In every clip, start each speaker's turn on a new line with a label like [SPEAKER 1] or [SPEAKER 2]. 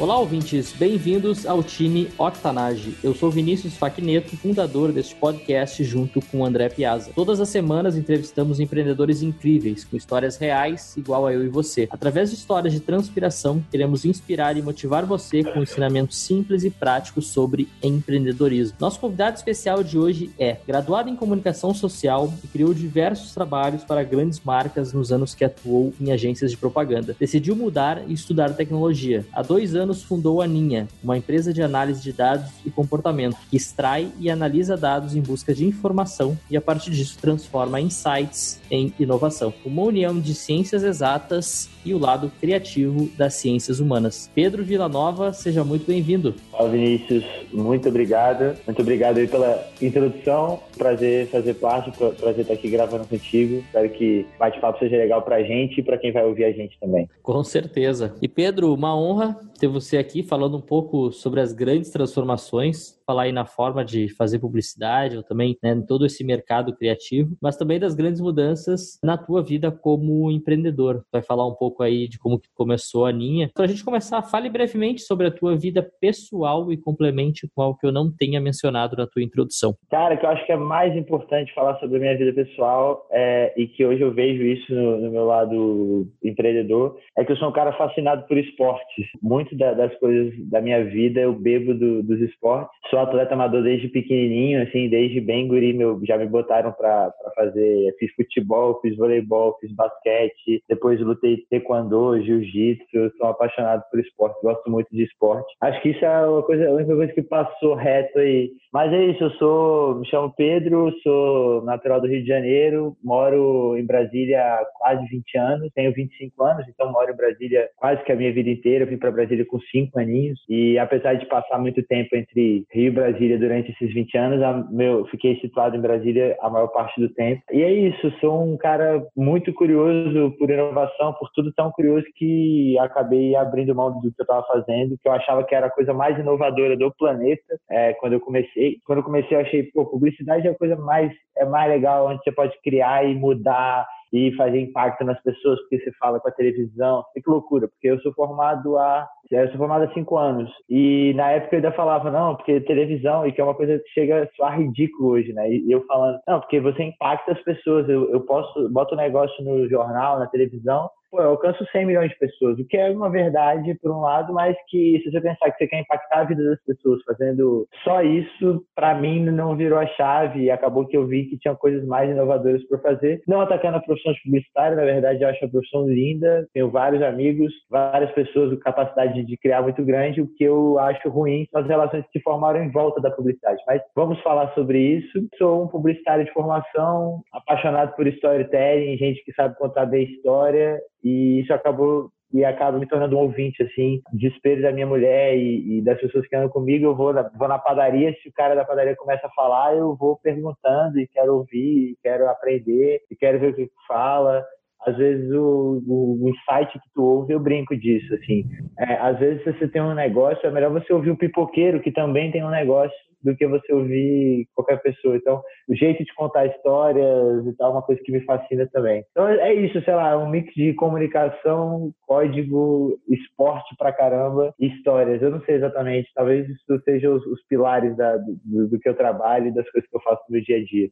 [SPEAKER 1] Olá, ouvintes, bem-vindos ao time Octanage. Eu sou Vinícius Faquineto, fundador deste podcast junto com André Piazza. Todas as semanas entrevistamos empreendedores incríveis, com histórias reais, igual a eu e você. Através de histórias de transpiração, queremos inspirar e motivar você com ensinamentos simples e práticos sobre empreendedorismo. Nosso convidado especial de hoje é graduado em comunicação social e criou diversos trabalhos para grandes marcas nos anos que atuou em agências de propaganda. Decidiu mudar e estudar tecnologia. Há dois anos anos fundou a Ninha, uma empresa de análise de dados e comportamento, que extrai e analisa dados em busca de informação e, a partir disso, transforma insights em inovação. Uma união de ciências exatas e o lado criativo das ciências humanas. Pedro Villanova, seja muito bem-vindo.
[SPEAKER 2] Olá, Vinícius. Muito obrigado. Muito obrigado aí pela introdução. Prazer fazer parte, prazer estar aqui gravando contigo. Espero que o bate-papo seja legal pra gente e para quem vai ouvir a gente também.
[SPEAKER 1] Com certeza. E Pedro, uma honra ter você aqui falando um pouco sobre as grandes transformações falar aí na forma de fazer publicidade, ou também né, em todo esse mercado criativo, mas também das grandes mudanças na tua vida como empreendedor. Vai falar um pouco aí de como que começou a Ninha. Para a gente começar, fale brevemente sobre a tua vida pessoal e complemente com algo que eu não tenha mencionado na tua introdução.
[SPEAKER 2] Cara, que eu acho que é mais importante falar sobre a minha vida pessoal é, e que hoje eu vejo isso no, no, meu lado empreendedor, é que eu sou um cara fascinado por esportes. Muito da, das coisas da minha vida eu bebo do, dos esportes. Sou sou atleta amador desde pequenininho, assim, desde bem guri, meu, já me botaram para fazer, fiz futebol, fiz voleibol, fiz basquete, depois lutei taekwondo, jiu-jitsu, sou apaixonado por esporte, gosto muito de esporte. Acho que isso é uma coisa, a única coisa que passou reto aí. Mas é isso, eu sou, me chamo Pedro, sou natural do Rio de Janeiro, moro em Brasília há quase 20 anos, tenho 25 anos, então moro em Brasília quase que a minha vida inteira, eu vim para Brasília com 5 aninhos, e apesar de passar muito tempo entre Rio Rio e Brasília durante esses 20 anos. Fiquei situado em Brasília a maior parte do tempo. E é isso, sou um cara muito curioso por inovação, por tudo tão curioso que acabei abrindo mão do que eu estava fazendo, que eu achava que era a coisa mais inovadora do planeta é, quando eu comecei. Quando eu comecei, eu achei, pô, publicidade é a coisa mais, é mais legal, onde você pode criar e mudar e fazer impacto nas pessoas, porque você fala com a televisão. Que loucura, porque eu sou formado há eu sou formado há cinco anos. E na época eu ainda falava, não, porque televisão, e que é uma coisa que chega a ridículo hoje, né? E eu falando, não, porque você impacta as pessoas. Eu, eu posso, boto um negócio no jornal, na televisão, pô, eu alcanço 100 milhões de pessoas, o que é uma verdade por um lado, mas que se você pensar que você quer impactar a vida das pessoas fazendo só isso, para mim não virou a chave e acabou que eu vi que tinha coisas mais inovadoras para fazer. Não atacando a profissão de publicitário, na verdade eu acho a profissão linda, tenho vários amigos, várias pessoas com capacidade de criar muito grande, o que eu acho ruim são as relações que se formaram em volta da publicidade. Mas vamos falar sobre isso. Sou um publicitário de formação, apaixonado por storytelling, gente que sabe contar bem história e isso acabou e acaba me tornando um ouvinte, assim, desespero da minha mulher e, e, das pessoas que andam comigo, eu vou na, vou na padaria, se o cara da padaria começa a falar, eu vou perguntando e quero ouvir, e quero aprender, e quero ver o que fala. Às vezes o, o, o insight que tu ouve, eu brinco disso, assim. É, às vezes se você tem um negócio, é melhor você ouvir o pipoqueiro, que também tem um negócio, do que você ouvir qualquer pessoa. Então, o jeito de contar histórias e tal é uma coisa que me fascina também. Então, é isso, sei lá, um mix de comunicação, código, esporte pra caramba e histórias. Eu não sei exatamente, talvez isso seja os, os pilares da, do, do, que eu trabalho e das coisas que eu faço no dia a dia.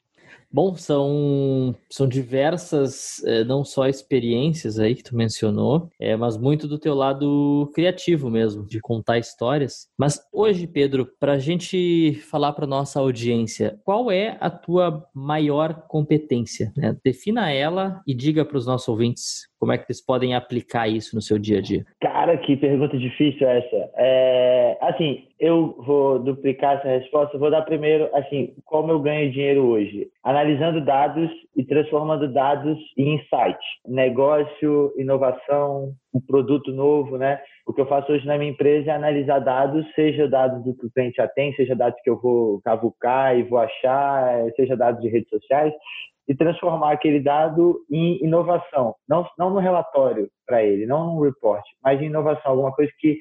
[SPEAKER 1] Bom, são, são diversas, é, não só experiências aí que tu mencionou, é, mas muito do teu lado criativo mesmo, de contar histórias. Mas hoje, Pedro, para a gente falar para nossa audiência, qual é a tua maior competência? Né? Defina ela e diga para os nossos ouvintes como é que eles podem aplicar isso no seu dia a dia?
[SPEAKER 2] Cara, que pergunta difícil essa. É, assim, eu vou duplicar essa resposta. vou dar primeiro, assim, como eu ganho dinheiro hoje? Analisando dados e transformando dados em insight. Negócio, inovação, um produto novo, né? O que eu faço hoje na minha empresa é analisar dados, seja dados do que o cliente já tem, seja dados que eu vou cavucar e vou achar, seja dados de redes sociais, e transformar aquele dado em inovação, não, não no relatório para ele, não no report, mas em inovação, alguma coisa que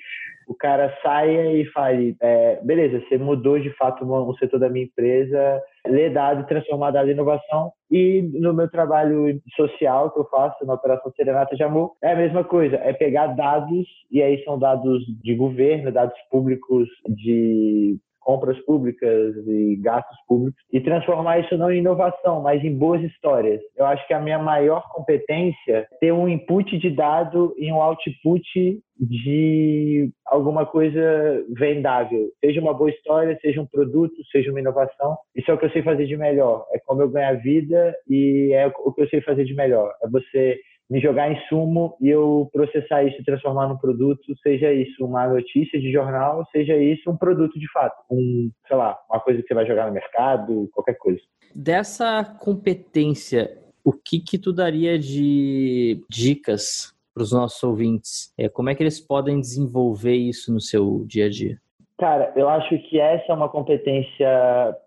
[SPEAKER 2] o cara saia e fale, é, beleza, você mudou de fato o setor da minha empresa, ler dado e transformar dado em inovação. E no meu trabalho social que eu faço na Operação Serenata Amor, é a mesma coisa, é pegar dados, e aí são dados de governo, dados públicos de compras públicas e gastos públicos e transformar isso não em inovação, mas em boas histórias. Eu acho que a minha maior competência é ter um input de dado e um output de alguma coisa vendável, seja uma boa história, seja um produto, seja uma inovação. Isso é o que eu sei fazer de melhor. É como eu ganho a vida e é o que eu sei fazer de melhor. É você me jogar em sumo e eu processar isso e transformar num produto, seja isso uma notícia de jornal, seja isso um produto de fato, um, sei lá, uma coisa que você vai jogar no mercado, qualquer coisa.
[SPEAKER 1] Dessa competência, o que que tu daria de dicas para os nossos ouvintes? É, como é que eles podem desenvolver isso no seu dia a dia?
[SPEAKER 2] Cara, eu acho que essa é uma competência,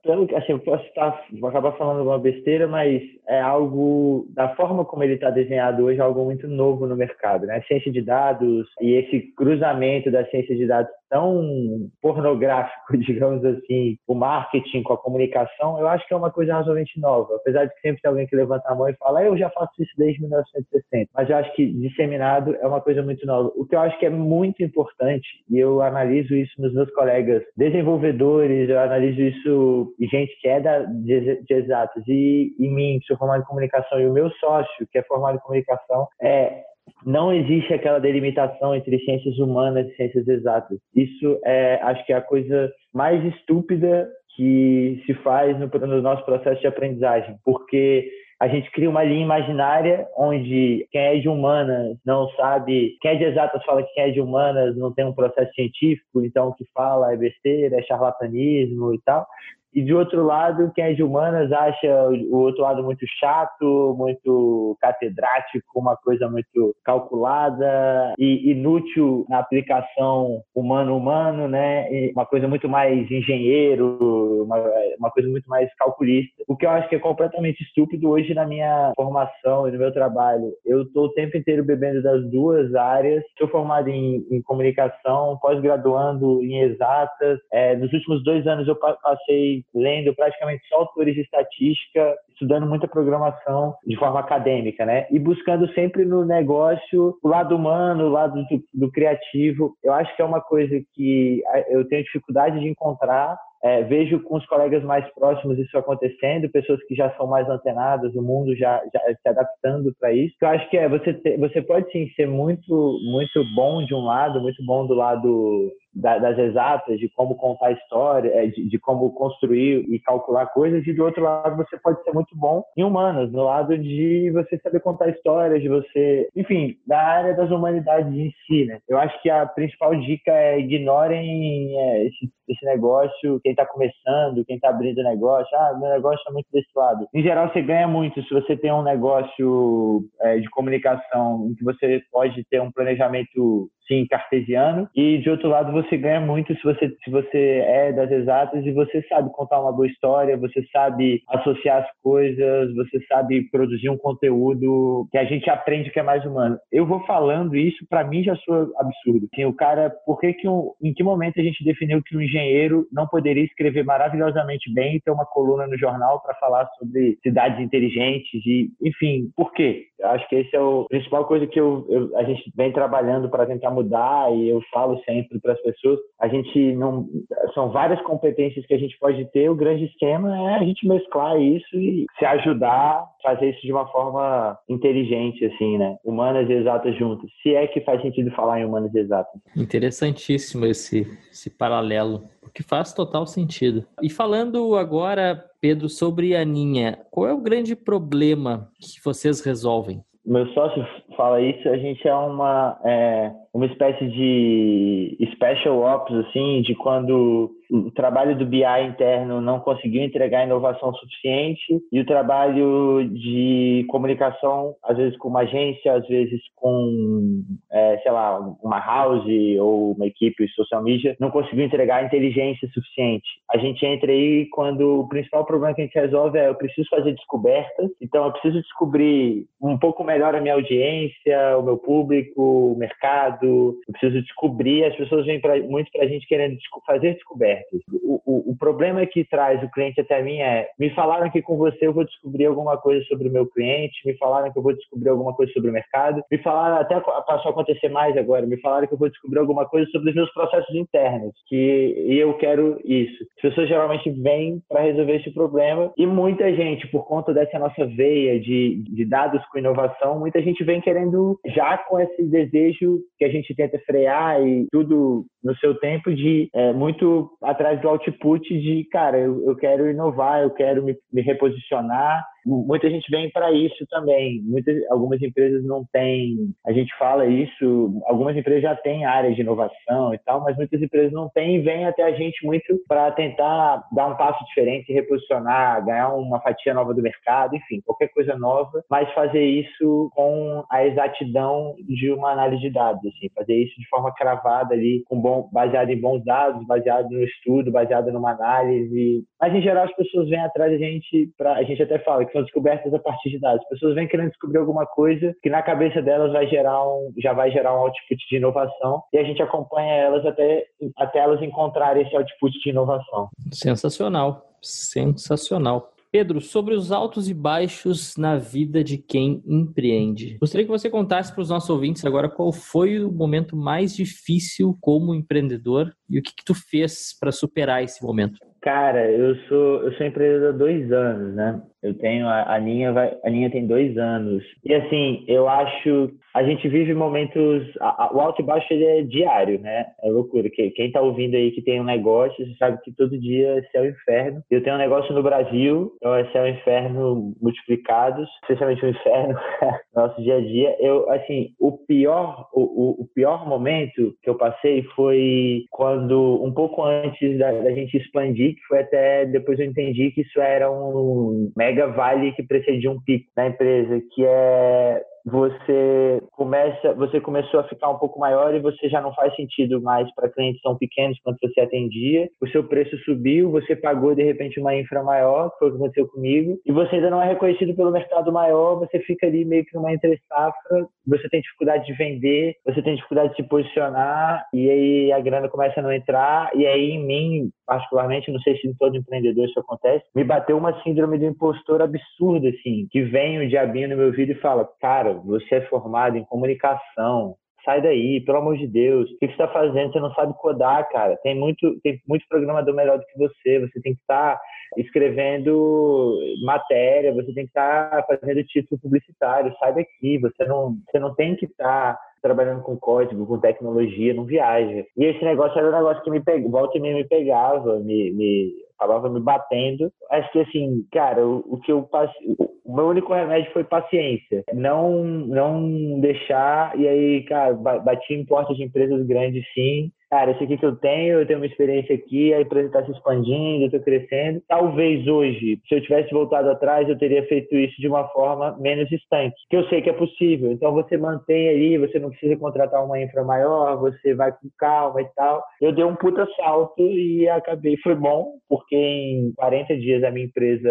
[SPEAKER 2] pelo assim, eu posso estar, vou acabar falando alguma besteira, mas é algo da forma como ele está desenhado hoje, é algo muito novo no mercado, né? Ciência de dados e esse cruzamento da ciência de dados tão pornográfico, digamos assim, o marketing com a comunicação, eu acho que é uma coisa razoavelmente nova. Apesar de sempre tem alguém que levanta a mão e fala, eu já faço isso desde 1960. Mas eu acho que disseminado é uma coisa muito nova. O que eu acho que é muito importante, e eu analiso isso nos meus colegas desenvolvedores, eu analiso isso em gente que é da, de, de exatos, e em mim, que sou formado em comunicação, e o meu sócio, que é formado em comunicação, é não existe aquela delimitação entre ciências humanas e ciências exatas. Isso é, acho que é a coisa mais estúpida que se faz no, no nosso processo de aprendizagem, porque a gente cria uma linha imaginária onde quem é de humanas não sabe, quem é de exatas fala que quem é de humanas não tem um processo científico, então o que fala é besteira, é charlatanismo e tal. E de outro lado, quem é de humanas acha o outro lado muito chato, muito catedrático, uma coisa muito calculada e inútil na aplicação humano-humano, né? E uma coisa muito mais engenheiro, uma, uma coisa muito mais calculista. O que eu acho que é completamente estúpido hoje na minha formação e no meu trabalho. Eu estou o tempo inteiro bebendo das duas áreas. Sou formado em, em comunicação, pós-graduando em exatas. É, nos últimos dois anos eu passei lendo praticamente só autores de estatística, estudando muita programação de forma acadêmica, né? E buscando sempre no negócio o lado humano, o lado do, do criativo. Eu acho que é uma coisa que eu tenho dificuldade de encontrar é, vejo com os colegas mais próximos isso acontecendo, pessoas que já são mais antenadas, o mundo já, já se adaptando para isso. Eu acho que é você ter, você pode sim ser muito muito bom de um lado, muito bom do lado das exatas, de como contar história, é, de, de, como construir e calcular coisas, e do outro lado você pode ser muito bom em humanas, no lado de você saber contar histórias, de você, enfim, da área das humanidades em si, né? Eu acho que a principal dica é ignorem é, esse, esse negócio, quem está começando, quem está abrindo negócio, ah, meu negócio é muito desse lado. Em geral, você ganha muito se você tem um negócio é, de comunicação em que você pode ter um planejamento sim cartesiano. E de outro lado você ganha muito se você se você é das exatas e você sabe contar uma boa história você sabe associar as coisas você sabe produzir um conteúdo que a gente aprende que é mais humano. Eu vou falando isso para mim já sou absurdo. Assim, o cara por que que um, em que momento a gente definiu que um engenheiro não poderia escrever maravilhosamente bem e ter uma coluna no jornal para falar sobre cidades inteligentes e enfim por quê eu acho que esse é o principal coisa que eu, eu a gente vem trabalhando para tentar mudar e eu falo sempre para as pessoas, a gente não são várias competências que a gente pode ter, o grande esquema é a gente mesclar isso e se ajudar, fazer isso de uma forma inteligente assim, né? Humanas e exatas juntas. Se é que faz sentido falar em humanas e exatas.
[SPEAKER 1] Interessantíssimo esse esse paralelo, porque faz total sentido. E falando agora, Pedro, sobre a Aninha, qual é o grande problema que vocês resolvem?
[SPEAKER 2] meu sócio fala isso, a gente é uma, é, uma espécie de special ops, assim, de quando o trabalho do BI interno não conseguiu entregar inovação suficiente e o trabalho de comunicação, às vezes com uma agência, às vezes com, é, sei lá, uma house ou uma equipe de social media, não conseguiu entregar inteligência suficiente. A gente entra aí quando o principal problema que a gente resolve é eu preciso fazer descobertas, então eu preciso descobrir um pouco melhor a minha audiência, o meu público, o mercado, eu preciso descobrir, as pessoas vêm pra, muito para a gente querendo fazer descobertas o, o, o, problema que traz o cliente até mim é: me falaram que com você eu vou descobrir alguma coisa sobre o meu cliente, me falaram que eu vou descobrir alguma coisa sobre o mercado, me falaram, até passou a acontecer mais agora, me falaram que eu vou descobrir alguma coisa sobre os meus processos internos, que e eu quero isso. As pessoas geralmente vêm para resolver esse problema e muita gente, por conta dessa nossa veia de, de dados com inovação, muita gente vem querendo já com esse desejo que a gente tenta frear e tudo no seu tempo de é, muito atrás do output de, cara, eu, eu quero inovar, eu quero me, me reposicionar muita gente vem para isso também. Muitas, algumas empresas não têm, a gente fala isso, algumas empresas já têm área de inovação e tal, mas muitas empresas não têm e vêm até a gente muito para tentar dar um passo diferente, reposicionar, ganhar uma fatia nova do mercado, enfim, qualquer coisa nova, mas fazer isso com a exatidão de uma análise de dados, assim, fazer isso de forma cravada ali, com bom, baseado em bons dados, baseado no estudo, baseado numa análise. Mas em geral as pessoas vêm atrás da gente para a gente até fala que são descobertas a partir de dados. As pessoas vêm querendo descobrir alguma coisa que na cabeça delas vai gerar um, já vai gerar um output de inovação e a gente acompanha elas até, até elas encontrarem esse output de inovação.
[SPEAKER 1] Sensacional, sensacional. Pedro, sobre os altos e baixos na vida de quem empreende. Gostaria que você contasse para os nossos ouvintes agora qual foi o momento mais difícil como empreendedor e o que, que tu fez para superar esse momento.
[SPEAKER 2] Cara, eu sou eu sou empreendedor há dois anos, né? Eu tenho a, a vai a Ninha tem dois anos e assim eu acho a gente vive momentos a, a, o alto e baixo ele é diário, né? É loucura. Que, quem tá ouvindo aí que tem um negócio, sabe que todo dia é céu e inferno. Eu tenho um negócio no Brasil, então é céu e inferno multiplicados, especialmente o inferno no nosso dia a dia. Eu assim o pior o, o pior momento que eu passei foi quando um pouco antes da, da gente expandir que foi até depois eu entendi que isso era um mega vale que precedia um pico na empresa, que é você começa, você começou a ficar um pouco maior e você já não faz sentido mais para clientes tão pequenos quanto você atendia. O seu preço subiu, você pagou de repente uma infra maior, que foi o que aconteceu comigo, e você ainda não é reconhecido pelo mercado maior, você fica ali meio que numa entre safra, você tem dificuldade de vender, você tem dificuldade de se posicionar, e aí a grana começa a não entrar, e aí em mim, particularmente, não sei se em todo empreendedor isso acontece, me bateu uma síndrome do impostor absurda, assim, que vem o diabinho no meu vídeo e fala, cara, você é formado em comunicação, sai daí, pelo amor de Deus, o que você está fazendo? Você não sabe codar, cara. Tem muito, tem muito programador melhor do que você, você tem que estar tá escrevendo matéria, você tem que estar tá fazendo título publicitário, sai daqui, você não, você não tem que estar tá trabalhando com código, com tecnologia, não viaja. E esse negócio era um negócio que me pegava, volta e meia me pegava, me, me acabava me batendo. Acho que assim, cara, o, o que eu passei, o meu único remédio foi paciência. Não, não deixar, e aí, cara, bati em portas de empresas grandes sim, cara, isso aqui que eu tenho, eu tenho uma experiência aqui, a empresa está se expandindo, eu estou crescendo. Talvez hoje, se eu tivesse voltado atrás, eu teria feito isso de uma forma menos estanque, que eu sei que é possível. Então você mantém ali, você não precisa contratar uma infra maior, você vai com calma e tal. Eu dei um puta salto e acabei, foi bom, porque em 40 dias a minha empresa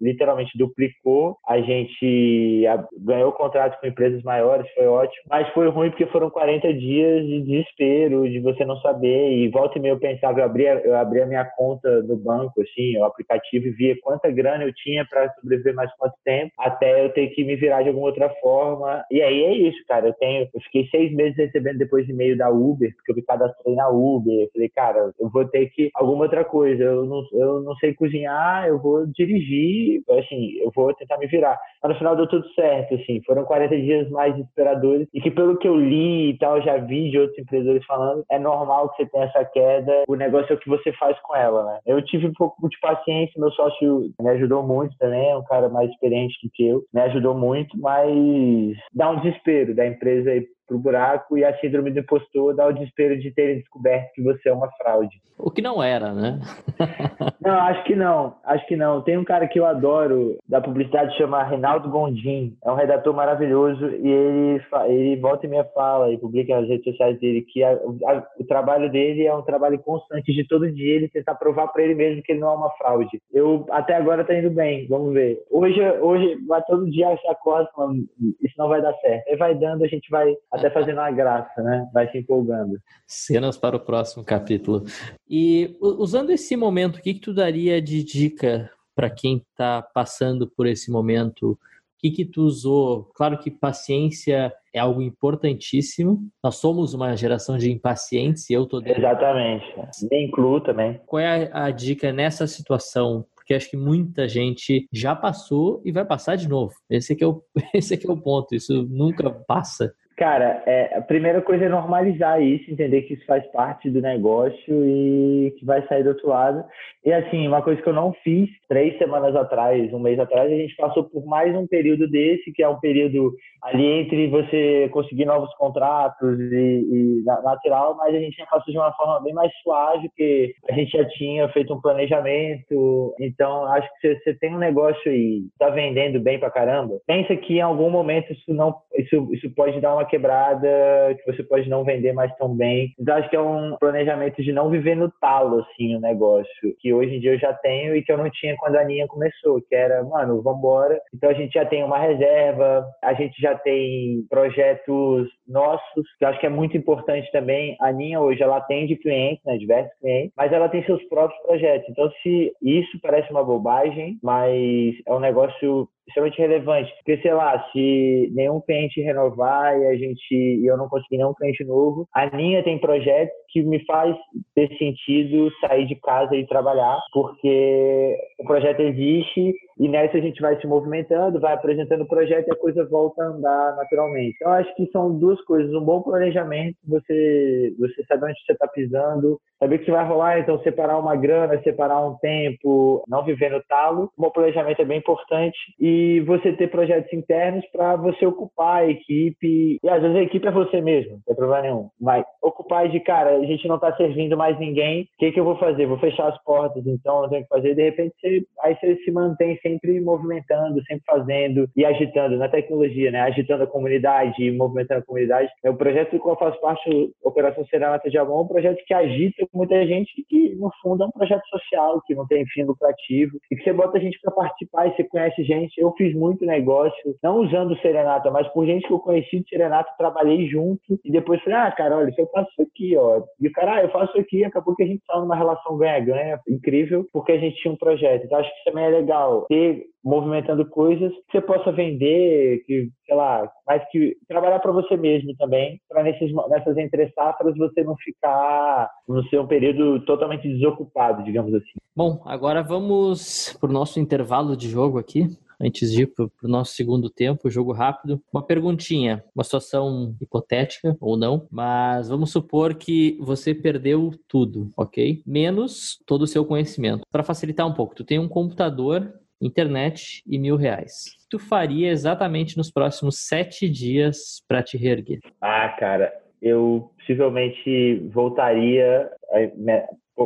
[SPEAKER 2] literalmente duplicou, a gente ganhou contratos com empresas maiores, foi ótimo, mas foi ruim porque foram 40 dias de desespero, de você não saber. E volta e meia eu pensava, eu abria, eu abria minha conta no banco, assim, o aplicativo, e via quanta grana eu tinha para sobreviver mais quanto tempo, até eu ter que me virar de alguma outra forma. E aí é isso, cara. Eu tenho, eu fiquei seis meses recebendo depois de e-mail da Uber, porque eu me cadastrei na Uber. Eu falei, cara, eu vou ter que alguma outra coisa. Eu não, eu não sei cozinhar, eu vou dirigir, assim, eu vou tentar me virar. Mas no final deu tudo certo, assim. Foram 40 dias mais desesperadores e que pelo que eu li e tal, já vi de outros empreendedores falando, é normal normal que você tenha essa queda, o negócio é o que você faz com ela, né? Eu tive um pouco de paciência, meu sócio me ajudou muito também, é um cara mais experiente que eu, me ajudou muito, mas dá um desespero da empresa pro buraco e a síndrome do impostor dá o desespero de terem descoberto que você é uma fraude.
[SPEAKER 1] O que não era, né?
[SPEAKER 2] não, acho que não. Acho que não. Tem um cara que eu adoro da publicidade chama Reinaldo Gondim. É um redator maravilhoso e ele ele volta e meia fala e publica nas redes sociais dele que a, a, o trabalho dele é um trabalho constante de todo dia ele tentar provar para ele mesmo que ele não é uma fraude. Eu até agora tá indo bem. Vamos ver. Hoje hoje vai todo dia coisa falando isso não vai dar certo. Aí vai dando, a gente vai até fazendo uma graça, né? Vai se empolgando.
[SPEAKER 1] Cenas para o próximo capítulo. E usando esse momento, o que, que tu daria de dica para quem está passando por esse momento? O que, que tu usou? Claro que paciência é algo importantíssimo. Nós somos uma geração de impacientes e eu tô
[SPEAKER 2] dentro. Exatamente. Me incluo também.
[SPEAKER 1] Qual é a dica nessa situação? Porque acho que muita gente já passou e vai passar de novo. Esse aqui é o, esse aqui é o ponto. Isso nunca passa.
[SPEAKER 2] Cara, é, a primeira coisa é normalizar isso, entender que isso faz parte do negócio e que vai sair do outro lado. E assim, uma coisa que eu não fiz três semanas atrás, um mês atrás, a gente passou por mais um período desse, que é um período ali entre você conseguir novos contratos e, e mas a gente já passou de uma forma bem mais suave, porque a gente já tinha feito um planejamento. Então, acho que você, você tem um negócio aí, tá vendendo bem pra caramba. Pensa que em algum momento isso não, isso, isso pode dar uma quebrada, que você pode não vender mais tão bem. Então, acho que é um planejamento de não viver no talo, assim, o negócio, que hoje em dia eu já tenho e que eu não tinha quando a Aninha começou, que era, mano, vambora. Então, a gente já tem uma reserva, a gente já tem projetos nossos, que eu acho que é muito importante também. A Aninha hoje, ela atende clientes, né, diversos clientes, mas ela tem seus próprios projetos. Então, se isso parece uma bobagem, mas é um negócio extremamente relevante. Porque, sei lá, se nenhum cliente renovar e a gente e eu não conseguir nenhum cliente novo, a Ninha tem projetos que me faz ter sentido sair de casa e trabalhar, porque o projeto existe e nessa a gente vai se movimentando, vai apresentando o projeto e a coisa volta a andar naturalmente. Então, acho que são duas coisas. Um bom planejamento, você, você sabe onde você está pisando, saber que vai rolar, então separar uma grana, separar um tempo, não viver no talo. Um bom planejamento é bem importante e você ter projetos internos para você ocupar a equipe. E às vezes a equipe é você mesmo, não tem problema nenhum. Mas ocupar de, cara, a gente não está servindo mais ninguém, o que, que eu vou fazer? Vou fechar as portas, então eu tenho que fazer. De repente, você, aí você se mantém sempre movimentando, sempre fazendo e agitando na tecnologia, né? Agitando a comunidade, movimentando a comunidade. É o projeto do qual eu faço parte, Operação Serenata de Amor, é um projeto que agita muita gente que, no fundo, é um projeto social, que não tem fim lucrativo, e que você bota a gente para participar e você conhece gente. Eu fiz muito negócio, não usando Serenata, mas por gente que eu conheci de Serenata, trabalhei junto, e depois falei, ah, cara, olha, se eu faço isso aqui, ó, e o cara, ah, eu faço isso aqui, acabou que a gente estava numa relação ganha-ganha incrível, porque a gente tinha um projeto. Então, acho que também é legal ter movimentando coisas que você possa vender, que, sei lá, mas que trabalhar para você mesmo também, para nessas entre safras você não ficar no seu período totalmente desocupado, digamos assim.
[SPEAKER 1] Bom, agora vamos para o nosso intervalo de jogo aqui antes de ir para o nosso segundo tempo, jogo rápido. Uma perguntinha, uma situação hipotética ou não, mas vamos supor que você perdeu tudo, ok? Menos todo o seu conhecimento. Para facilitar um pouco, tu tem um computador internet e mil reais. Tu faria exatamente nos próximos sete dias para te reerguer?
[SPEAKER 2] Ah, cara, eu possivelmente voltaria a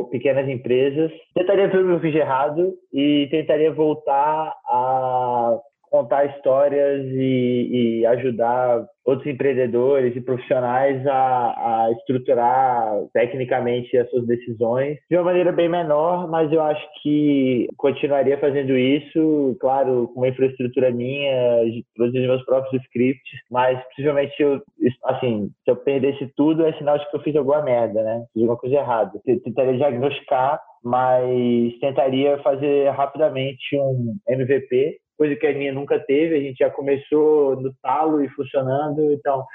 [SPEAKER 2] pequenas empresas, tentaria ver o meu fiz errado e tentaria voltar a contar histórias e, e, ajudar outros empreendedores e profissionais a, a, estruturar tecnicamente as suas decisões de uma maneira bem menor, mas eu acho que continuaria fazendo isso, claro, com uma infraestrutura minha, produzindo meus próprios scripts, mas possivelmente eu, assim, se eu perdesse tudo é sinal de que eu fiz alguma merda, né? Fiz alguma coisa errada. Eu tentaria diagnosticar mas tentaria fazer rapidamente um MVP coisa que a minha nunca teve. A gente já começou no talo e funcionando, então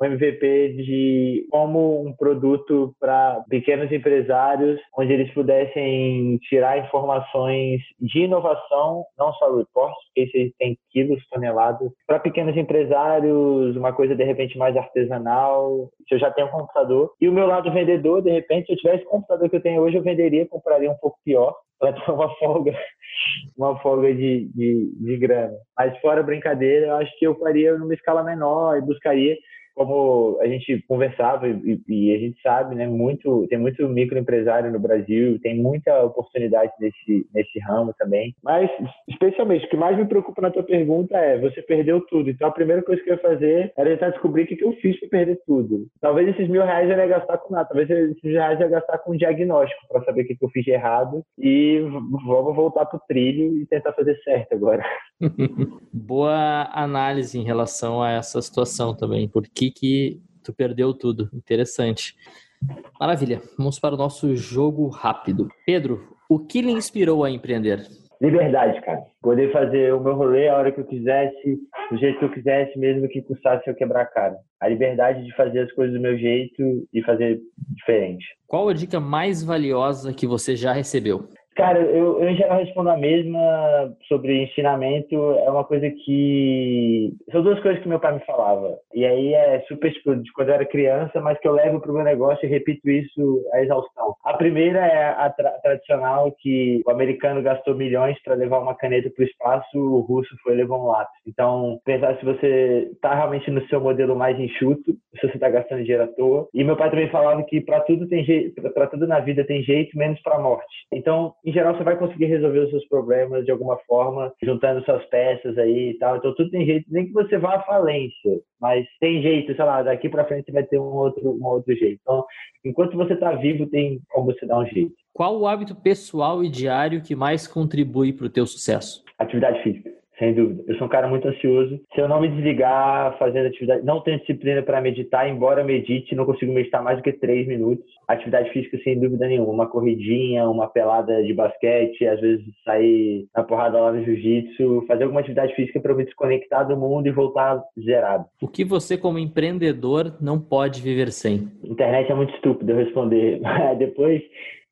[SPEAKER 2] um MVP de como um produto para pequenos empresários, onde eles pudessem tirar informações de inovação, não só reports, porque isso tem quilos, toneladas, para pequenos empresários, uma coisa de repente mais artesanal. Se eu já tenho um computador e o meu lado vendedor, de repente, se eu tivesse o computador que eu tenho hoje, eu venderia, compraria um pouco pior para ter uma folga, uma folga de, de, de grana. Mas fora brincadeira, eu acho que eu faria numa escala menor e buscaria como a gente conversava e, e, a gente sabe, né, muito, tem muito microempresário no Brasil, tem muita oportunidade nesse, nesse ramo também. Mas, especialmente, o que mais me preocupa na tua pergunta é, você perdeu tudo. Então, a primeira coisa que eu ia fazer era tentar descobrir o que, eu fiz para perder tudo. Talvez esses mil reais eu ia gastar com nada, talvez esses mil reais eu ia gastar com um diagnóstico para saber o que, eu fiz de errado e vamos voltar pro trilho e tentar fazer certo agora.
[SPEAKER 1] Boa análise em relação a essa situação também. Por que, que tu perdeu tudo? Interessante. Maravilha. Vamos para o nosso jogo rápido. Pedro, o que lhe inspirou a empreender?
[SPEAKER 2] Liberdade, cara. Poder fazer o meu rolê a hora que eu quisesse, do jeito que eu quisesse, mesmo que custasse eu quebrar a cara. A liberdade de fazer as coisas do meu jeito e fazer diferente.
[SPEAKER 1] Qual a dica mais valiosa que você já recebeu?
[SPEAKER 2] Cara, eu, eu em geral respondo a mesma sobre ensinamento. É uma coisa que. São duas coisas que meu pai me falava. E aí é super tipo, de quando eu era criança, mas que eu levo para o meu negócio e repito isso à exaustão. A primeira é a tra tradicional, que o americano gastou milhões para levar uma caneta para o espaço, o russo foi levar um lápis. Então, pensar se você está realmente no seu modelo mais enxuto, se você está gastando dinheiro à toa. E meu pai também falava que para tudo tem para tudo na vida tem jeito, menos para a morte. Então, em geral, você vai conseguir resolver os seus problemas de alguma forma, juntando suas peças aí e tal. Então, tudo tem jeito, nem que você vá à falência, mas tem jeito, sei lá, daqui para frente vai ter um outro, um outro jeito. Então, enquanto você está vivo, tem como você dar um jeito.
[SPEAKER 1] Qual o hábito pessoal e diário que mais contribui para o teu sucesso?
[SPEAKER 2] Atividade física. Sem dúvida. Eu sou um cara muito ansioso. Se eu não me desligar fazendo atividade, não tenho disciplina para meditar, embora medite, não consigo meditar mais do que três minutos. Atividade física, sem dúvida nenhuma. Uma corridinha, uma pelada de basquete, às vezes sair na porrada lá no jiu-jitsu, fazer alguma atividade física para me desconectar do mundo e voltar zerado.
[SPEAKER 1] O que você, como empreendedor, não pode viver sem?
[SPEAKER 2] Internet é muito estúpido eu responder. Depois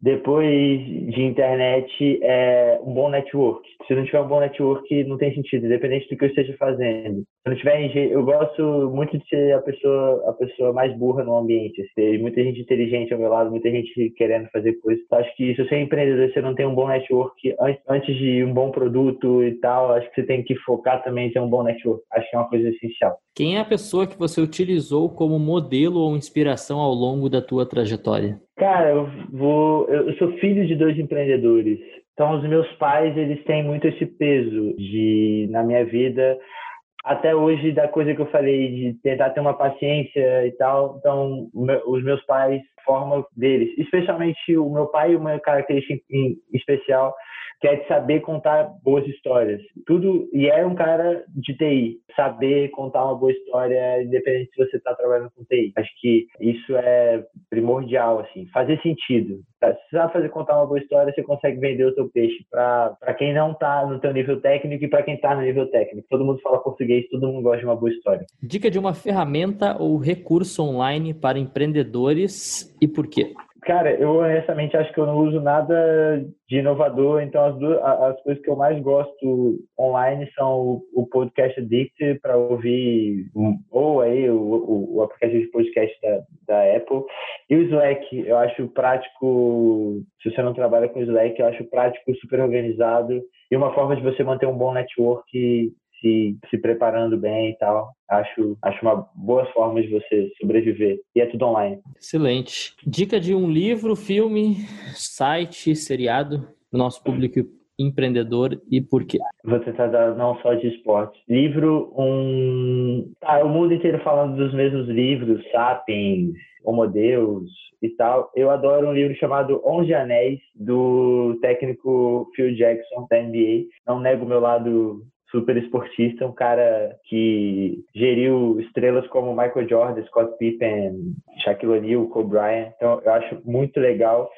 [SPEAKER 2] depois de internet, é um bom network. Se não tiver um bom network, não tem sentido, independente do que eu esteja fazendo. Se não tiver, eu gosto muito de ser a pessoa, a pessoa mais burra no ambiente. Ter muita gente inteligente ao meu lado, muita gente querendo fazer coisas. Acho que se você é empreendedor, você não tem um bom network antes de um bom produto e tal, acho que você tem que focar também em ter um bom network. Acho que é uma coisa essencial.
[SPEAKER 1] Quem é a pessoa que você utilizou como modelo ou inspiração ao longo da tua trajetória?
[SPEAKER 2] Cara, eu vou. Eu sou filho de dois empreendedores. Então, os meus pais, eles têm muito esse peso de, na minha vida, até hoje, da coisa que eu falei, de tentar ter uma paciência e tal. Então, os meus pais, forma deles, especialmente o meu pai, uma característica em especial, que de saber contar boas histórias. Tudo e é um cara de TI, saber contar uma boa história, independente se você está trabalhando com TI. Acho que isso é primordial, assim, fazer sentido. Se você sabe fazer contar uma boa história, você consegue vender o seu peixe para quem não está no teu nível técnico e para quem está no nível técnico. Todo mundo fala português, todo mundo gosta de uma boa história.
[SPEAKER 1] Dica de uma ferramenta ou recurso online para empreendedores e por quê?
[SPEAKER 2] Cara, eu honestamente acho que eu não uso nada de inovador, então as, duas, as coisas que eu mais gosto online são o, podcast Addict para ouvir, ou aí o, o, o, aplicativo de podcast da, da Apple, e o Slack. Eu acho prático, se você não trabalha com Slack, eu acho prático, super organizado e uma forma de você manter um bom network se, se preparando bem e tal. Acho, acho uma boa forma de você sobreviver. E é tudo online.
[SPEAKER 1] Excelente. Dica de um livro, filme, site, seriado nosso público empreendedor e por quê?
[SPEAKER 2] Vou tentar dar não só de esporte. Livro, um. Tá, o mundo inteiro falando dos mesmos livros, Sapiens, Homo Deus e tal. Eu adoro um livro chamado Onze Anéis, do técnico Phil Jackson, da NBA. Não nego o meu lado super esportista, um cara que geriu estrelas como Michael Jordan, Scott Pippen, Shaquille O'Neal, Kobe Bryant. Então, eu acho muito legal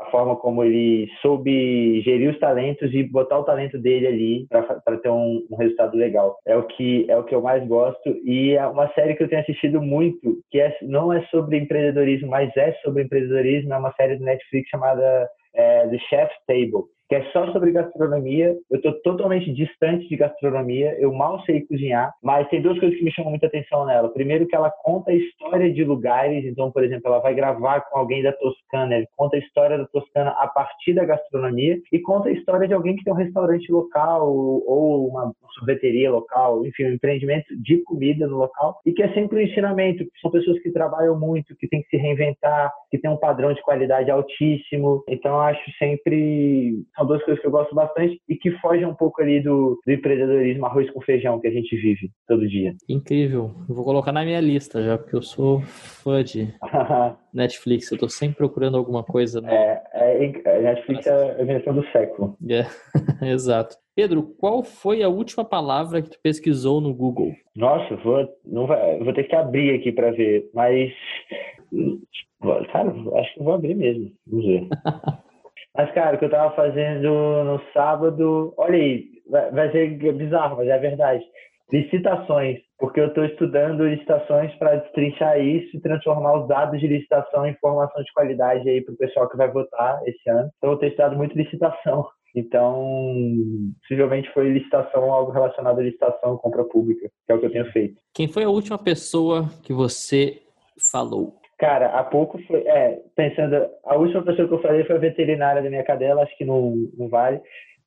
[SPEAKER 2] a forma como ele soube gerir os talentos e botar o talento dele ali para ter um, um, resultado legal. É o que é o que eu mais gosto e é uma série que eu tenho assistido muito, que é, não é sobre empreendedorismo, mas é sobre empreendedorismo, é uma série do Netflix chamada é, The Chef's Table que é só sobre gastronomia. Eu estou totalmente distante de gastronomia, eu mal sei cozinhar, mas tem duas coisas que me chamam muita atenção nela. Primeiro, que ela conta a história de lugares, então, por exemplo, ela vai gravar com alguém da Toscana, ele conta a história da Toscana a partir da gastronomia e conta a história de alguém que tem um restaurante local ou uma sorveteria local, enfim, um empreendimento de comida no local e que é sempre um ensinamento, que são pessoas que trabalham muito, que têm que se reinventar, que tem um padrão de qualidade altíssimo. Então, acho sempre são duas coisas que eu gosto bastante e que fogem um pouco ali do, do empreendedorismo arroz com feijão que a gente vive todo dia.
[SPEAKER 1] Incrível. Eu vou colocar na minha lista já, porque eu sou fã de Netflix. Eu tô sempre procurando alguma coisa.
[SPEAKER 2] É, é, é, Netflix é a invenção do século.
[SPEAKER 1] É, exato. Pedro, qual foi a última palavra que tu pesquisou no Google?
[SPEAKER 2] Nossa, vou, não vai, vou ter que abrir aqui para ver, mas cara, acho que vou abrir mesmo. Vamos ver. mas, cara, o que eu tava fazendo no sábado, olha aí, vai, ser bizarro, mas é verdade. Licitações, porque eu estou estudando licitações para destrinchar isso e transformar os dados de licitação em informação de qualidade aí para o pessoal que vai votar esse ano. Então, eu tenho estudado muito licitação. Então, possivelmente foi licitação, algo relacionado à licitação, compra pública, que é o que eu tenho feito.
[SPEAKER 1] Quem foi a última pessoa que você falou?
[SPEAKER 2] Cara, há pouco foi. É, pensando, a última pessoa que eu falei foi a veterinária da minha cadela, acho que não, não vale.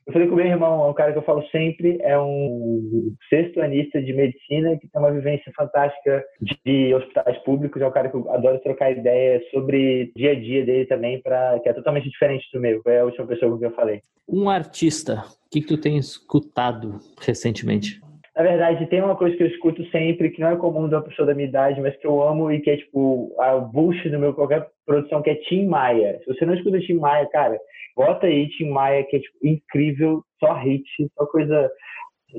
[SPEAKER 2] Eu falei com o meu irmão, é um cara que eu falo sempre, é um sexto anista de medicina que tem uma vivência fantástica de hospitais públicos, é um cara que eu adoro trocar ideia sobre dia a dia dele também, pra, que é totalmente diferente do meu. Foi a última pessoa com quem eu falei.
[SPEAKER 1] Um artista, o que, que tu tem escutado recentemente?
[SPEAKER 2] Na verdade, tem uma coisa que eu escuto sempre, que não é comum de uma pessoa da minha idade, mas que eu amo e que é tipo a bullshit do meu qualquer produção, que é Tim Maia. Se você não escuta Tim Maia, cara, bota aí Tim Maia, que é tipo incrível, só hit, só coisa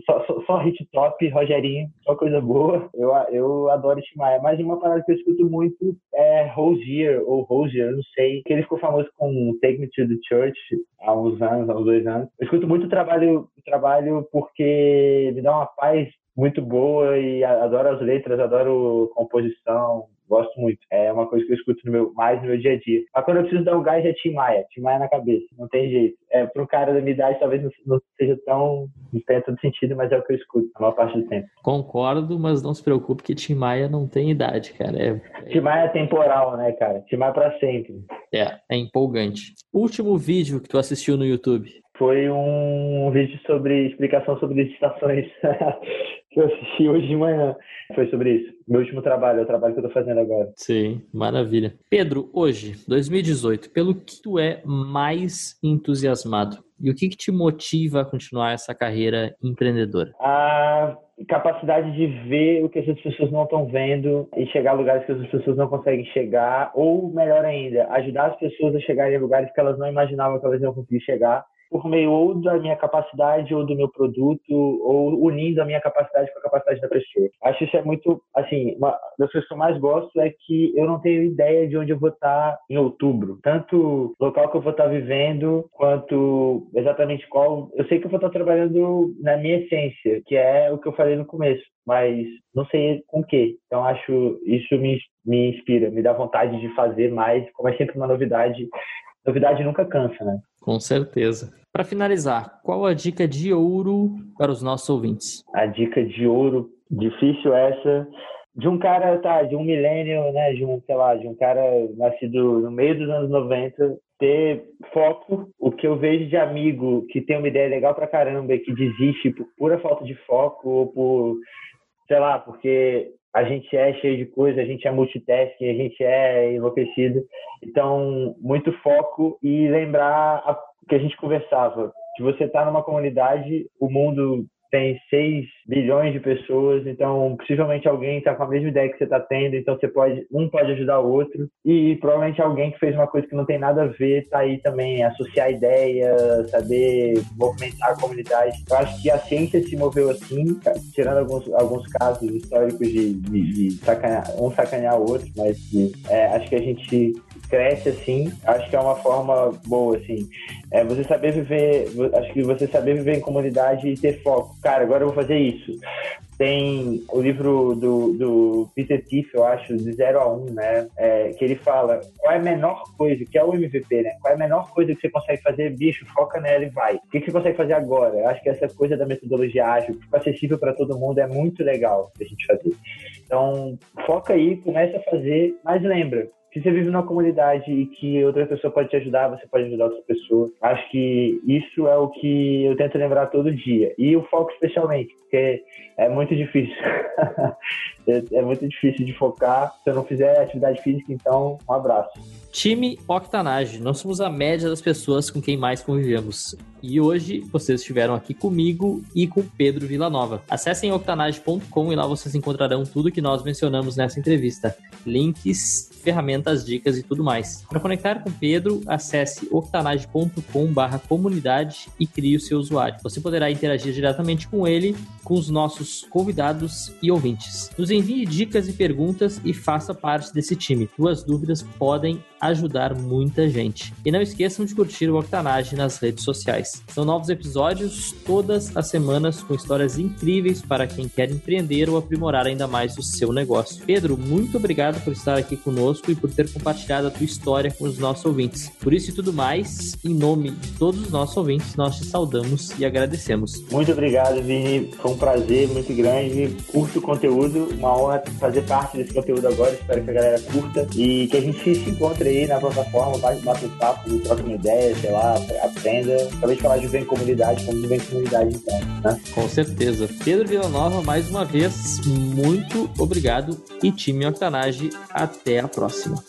[SPEAKER 2] só, só, só, hit top, Rogerinho, só coisa boa. Eu, eu adoro Tim. Mas uma parada que eu escuto muito é Rosier, ou Rosier, não sei, que ele ficou famoso com Take Me to the Church há uns anos, há uns dois anos. Eu escuto muito o trabalho, trabalho porque me dá uma paz muito boa e adoro as letras, adoro composição, Gosto muito. É uma coisa que eu escuto no meu, mais no meu dia a dia. Mas quando eu preciso dar um gás é Tim Maia. Tim Maia na cabeça. Não tem jeito. É, para um cara da minha idade talvez não, não seja tão... Não tenha todo sentido, mas é o que eu escuto a maior parte do tempo.
[SPEAKER 1] Concordo, mas não se preocupe que Tim Maia não tem idade, cara. É,
[SPEAKER 2] é... Tim Maia é temporal, né, cara? Tim Maia é pra sempre.
[SPEAKER 1] É, é empolgante. Último vídeo que tu assistiu no YouTube?
[SPEAKER 2] Foi um vídeo sobre explicação sobre licitações que eu assisti hoje de manhã. Foi sobre isso. Meu último trabalho, é o trabalho que eu tô fazendo agora.
[SPEAKER 1] Sim, maravilha. Pedro, hoje, 2018, pelo que tu é mais entusiasmado? E o que, que te motiva a continuar essa carreira empreendedora?
[SPEAKER 2] A capacidade de ver o que essas pessoas não estão vendo e chegar a lugares que as pessoas não conseguem chegar, ou melhor ainda, ajudar as pessoas a chegarem a lugares que elas não imaginavam que elas iam conseguir chegar por meio ou da minha capacidade ou do meu produto, ou unindo a minha capacidade com a capacidade da pessoa. Acho isso é muito, assim, uma das coisas que eu mais gosto é que eu não tenho ideia de onde eu vou estar em outubro. Tanto local que eu vou estar vivendo, quanto exatamente qual. Eu sei que eu vou estar trabalhando na minha essência, que é o que eu falei no começo, mas não sei com o quê. Então acho isso me, me inspira, me dá vontade de fazer mais, como é sempre uma novidade. Novidade nunca cansa, né?
[SPEAKER 1] Com certeza. Para finalizar, qual a dica de ouro para os nossos ouvintes?
[SPEAKER 2] A dica de ouro, difícil essa, de um cara, tá, de um milênio, né, de um, sei lá, de um cara nascido no meio dos anos 90, ter foco. O que eu vejo de amigo que tem uma ideia legal pra caramba e que desiste por pura falta de foco ou por, sei lá, porque a gente é cheio de coisa, a gente é multitasking, a gente é enlouquecido. Então, muito foco e lembrar o que a gente conversava. Que você está numa comunidade, o mundo tem 6 bilhões de pessoas, então possivelmente alguém está com a mesma ideia que você está tendo, então você pode, um pode ajudar o outro, e provavelmente alguém que fez uma coisa que não tem nada a ver está aí também, associar ideia, saber movimentar a comunidade. Eu acho que a ciência se moveu assim, tirando alguns, alguns casos históricos de, de, de um sacanear o outro, mas é, acho que a gente cresce assim, acho que é uma forma boa, assim. É você saber viver, acho que você saber viver em comunidade e ter foco. Cara, agora eu vou fazer isso. Tem o livro do, do Peter Tiff, eu acho, de 0 a 1, um, né? É, que ele fala qual é a menor coisa, que é o MVP, né? Qual é a menor coisa que você consegue fazer, bicho, foca nela e vai. O que, você consegue fazer agora? Eu acho que essa coisa da metodologia ágil, acessível para todo mundo, é muito legal a gente fazer. Então, foca aí, começa a fazer, mas lembra, se você vive numa comunidade e que outra pessoa pode te ajudar, você pode ajudar outra pessoa. Acho que isso é o que eu tento lembrar todo dia. E o foco especialmente, porque é muito difícil. é muito difícil de focar se eu não fizer atividade física, então um abraço.
[SPEAKER 1] Time Octanage, nós somos a média das pessoas com quem mais convivemos. E hoje vocês estiveram aqui comigo e com Pedro Villanova. Acessem octanage.com e lá vocês encontrarão tudo que nós mencionamos nessa entrevista. Links, ferramentas, dicas e tudo mais. Para conectar com Pedro, acesse octanage.com/comunidade e crie o seu usuário. Você poderá interagir diretamente com ele, com os nossos convidados e ouvintes. Nos envie dicas e perguntas e faça parte desse time. Suas dúvidas podem ajudar muita gente. E não esqueçam de curtir o Octanage nas redes sociais. São novos episódios todas as semanas com histórias incríveis para quem quer empreender ou aprimorar ainda mais o seu negócio. Pedro, muito obrigado por estar aqui conosco e por ter compartilhado a tua história com os nossos ouvintes. Por isso e tudo mais, em nome de todos os nossos ouvintes, nós te saudamos e agradecemos.
[SPEAKER 2] Muito obrigado, Vini. Foi um prazer muito grande. Curto o conteúdo, uma honra fazer parte desse conteúdo agora. Espero que a galera curta e que a gente se encontre aí na plataforma, bate um papo, troque uma ideia, sei lá, aprenda. Talvez falar de bem comunidade, como de bem comunidade, então. Né?
[SPEAKER 1] Com certeza. Pedro Villanova, mais uma vez, muito obrigado. E time Octanage, até a próxima.